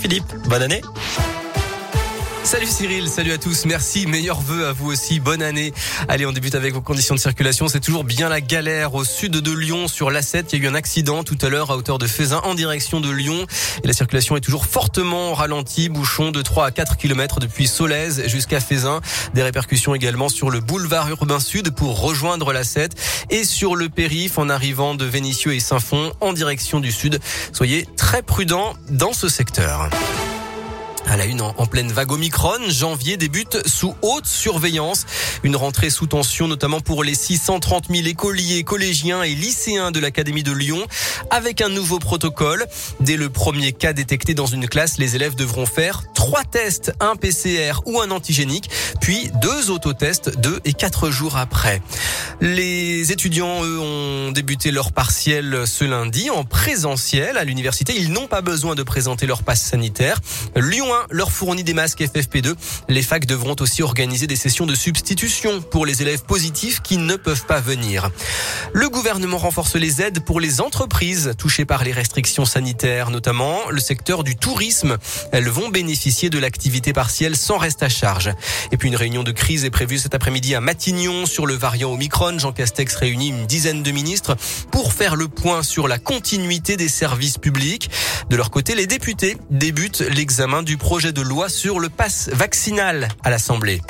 Philippe, bonne année. Salut Cyril, salut à tous, merci, meilleurs vœux à vous aussi, bonne année. Allez, on débute avec vos conditions de circulation, c'est toujours bien la galère au sud de Lyon sur l'A7, il y a eu un accident tout à l'heure à hauteur de Fézin en direction de Lyon. Et la circulation est toujours fortement ralentie, bouchon de 3 à 4 km depuis Solèze jusqu'à Fézin, des répercussions également sur le boulevard urbain sud pour rejoindre l'A7 et sur le périph en arrivant de Vénissieux et Saint-Fond en direction du sud. Soyez très prudents dans ce secteur. À la une, en, pleine vague Omicron, janvier débute sous haute surveillance. Une rentrée sous tension, notamment pour les 630 000 écoliers, collégiens et lycéens de l'Académie de Lyon, avec un nouveau protocole. Dès le premier cas détecté dans une classe, les élèves devront faire trois tests, un PCR ou un antigénique, puis deux autotests deux et quatre jours après. Les étudiants, eux, ont débuté leur partiel ce lundi en présentiel à l'université. Ils n'ont pas besoin de présenter leur passe sanitaire. Lyon leur fournit des masques FFP2. Les facs devront aussi organiser des sessions de substitution pour les élèves positifs qui ne peuvent pas venir. Le gouvernement renforce les aides pour les entreprises touchées par les restrictions sanitaires, notamment le secteur du tourisme. Elles vont bénéficier de l'activité partielle sans reste à charge. Et puis une réunion de crise est prévue cet après-midi à Matignon sur le variant Omicron. Jean Castex réunit une dizaine de ministres pour faire le point sur la continuité des services publics. De leur côté, les députés débutent l'examen du projet de loi sur le pass vaccinal à l'Assemblée.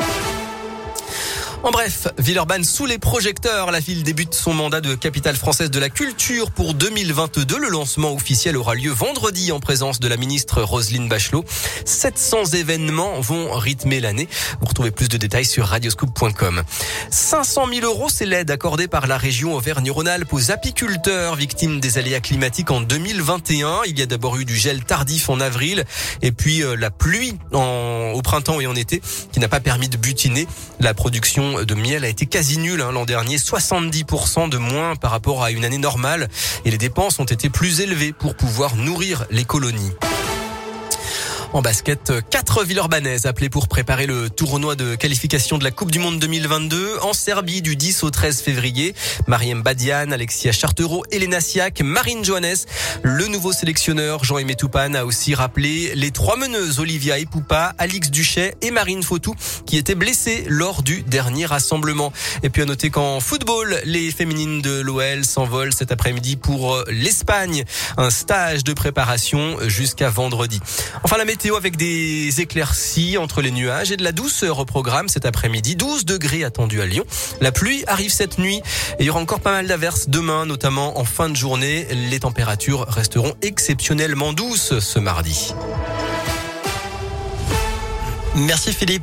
En bref, Villeurbanne sous les projecteurs. La ville débute son mandat de capitale française de la culture pour 2022. Le lancement officiel aura lieu vendredi en présence de la ministre Roselyne Bachelot. 700 événements vont rythmer l'année. Vous retrouvez plus de détails sur radioscoop.com. 500 000 euros, c'est l'aide accordée par la région Auvergne-Rhône-Alpes aux apiculteurs victimes des aléas climatiques en 2021. Il y a d'abord eu du gel tardif en avril et puis euh, la pluie en, au printemps et en été qui n'a pas permis de butiner la production de miel a été quasi nul hein, l'an dernier, 70% de moins par rapport à une année normale et les dépenses ont été plus élevées pour pouvoir nourrir les colonies. En basket, quatre Villeurbanaises appelées pour préparer le tournoi de qualification de la Coupe du Monde 2022 en Serbie du 10 au 13 février. Mariem Badian, Alexia Chartereau, Elena Siak, Marine Johannes. Le nouveau sélectionneur Jean-Aimé Toupane a aussi rappelé les trois meneuses Olivia Epoupa, Alix Duchet et Marine Fautou qui étaient blessées lors du dernier rassemblement. Et puis à noter qu'en football, les féminines de l'OL s'envolent cet après-midi pour l'Espagne. Un stage de préparation jusqu'à vendredi. Enfin la météo avec des éclaircies entre les nuages et de la douceur au programme cet après-midi. 12 degrés attendus à Lyon. La pluie arrive cette nuit et il y aura encore pas mal d'averses demain, notamment en fin de journée. Les températures resteront exceptionnellement douces ce mardi. Merci Philippe.